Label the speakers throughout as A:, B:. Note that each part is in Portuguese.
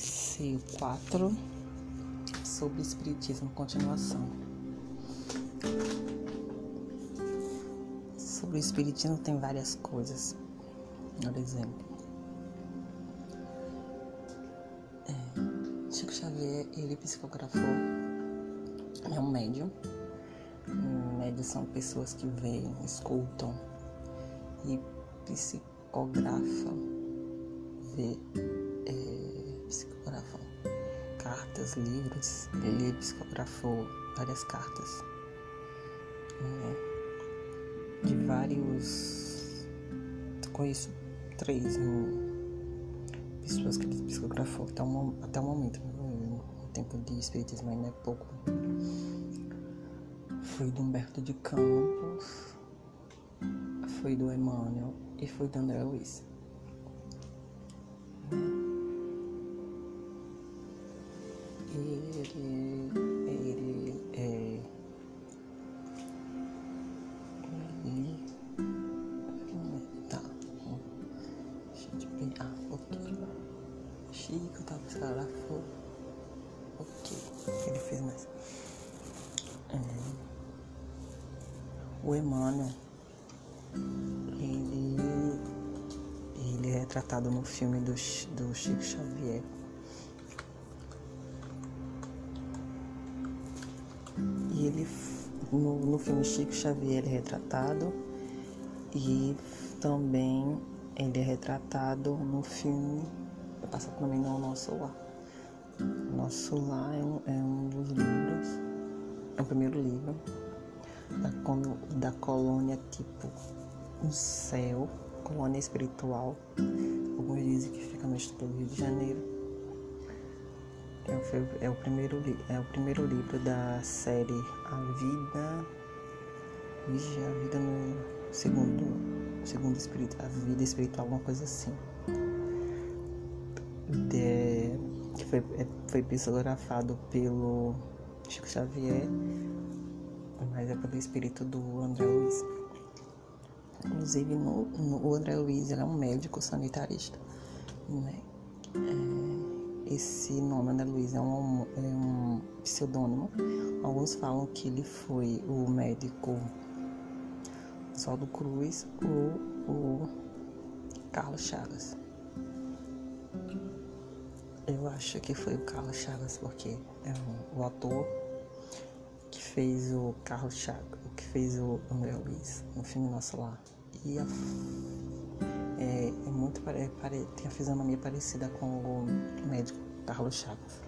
A: ser 4 sobre Espiritismo, continuação. Sobre o Espiritismo tem várias coisas. Por exemplo, é, Chico Xavier, ele psicografou, é um médium. Médios são pessoas que veem, escutam e psicografam, vê cartas, livros. Ele psicografou várias cartas né, de vários. Conheço três pessoas que ele psicografou até o, até o momento. Né, o tempo de espiritismo ainda é pouco. Foi do Humberto de Campos, foi do Emmanuel e foi do André Luiz. Ele, ele é. Ele. Tá. Deixa eu. Ah, ok. Chico tá psicografou. Ok. Ele fez mais. É, o Emmanuel. Ele. Ele é retratado no filme do, do Chico Xavier. Ele no, no filme Chico Xavier é retratado e também ele é retratado no filme passa também no Nosso Lar. Nosso Lar é um, é um dos livros, é o primeiro livro da, da colônia tipo um céu, colônia espiritual. Alguns dizem que fica no estado do Rio de Janeiro é, é, o primeiro, é o primeiro livro da série A Vida. Vixe, a vida no segundo, segundo espírito, a vida espiritual, alguma coisa assim. De, que foi, é, foi psicografado pelo Chico Xavier, mas é pelo espírito do André Luiz. Inclusive, no, no, o André Luiz é um médico sanitarista. Né? É, esse nome, André Luiz, é um, é um pseudônimo. Alguns falam que ele foi o médico Oswaldo Cruz ou o Carlos Chagas. Eu acho que foi o Carlos Chagas, porque é o ator que fez o Carlos Chagas, que fez o André Luiz no filme Nosso Lar. E a é, é muito pare, pare, tem a fisionomia parecida com o médico Carlos Chagas.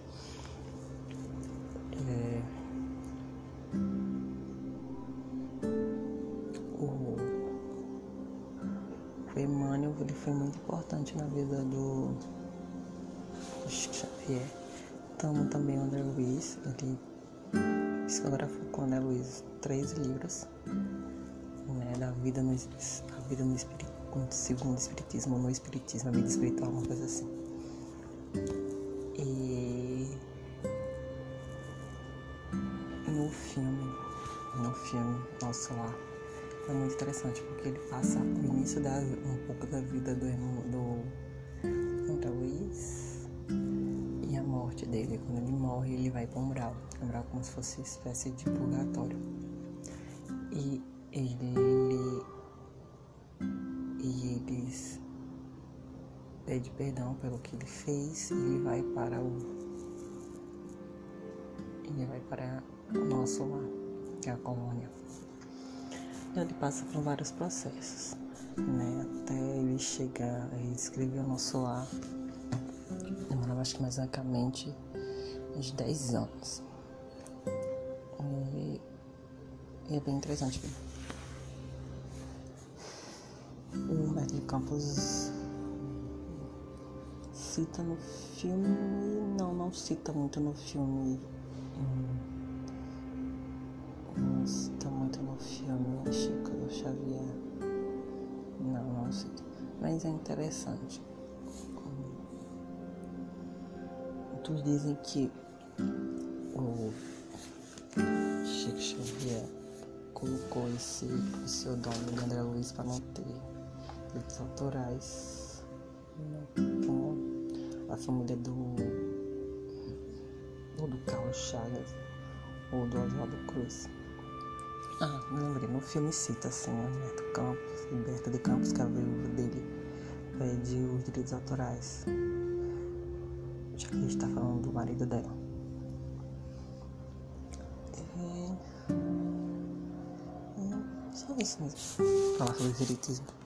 A: É, o, o Emmanuel ele foi muito importante na vida do, do Xavier. Tamo também o André Luiz, ele psicografou com o André Luiz três livros né, da vida no, a vida no espírito segundo o Espiritismo, no Espiritismo, a vida espiritual, uma coisa assim. E no filme, no filme Nosso Lar, é muito interessante porque ele passa o início da um pouco da vida do irmão do André Luiz e a morte dele. Quando ele morre, ele vai para um umbral, umbral como se fosse uma espécie de purgatório. E ele e eles pede perdão pelo que ele fez e ele vai para o ele vai para o nosso lar, que é a colônia. Ele passa por vários processos, né? Até ele chegar e escrever o nosso lar. Demorava acho que mais exatamente uns 10 anos. E, e é bem interessante o Humberto de Campos cita no filme. Não, não cita muito no filme. Não cita muito no filme Chico do Xavier. Não, não cita. Mas é interessante. Muitos dizem que o Chico Xavier colocou esse pseudônimo de André Luiz para não ter direitos autorais a família do ou do Carlos Chagas, ou do Oswaldo Cruz. Ah, lembrei, no filme cita assim, Humberto Campos, Humberto de Campos, que é a viúva dele, pede os direitos autorais. Já que a gente tá falando do marido dela. É... é só isso mesmo. Falar sobre o espiritismo.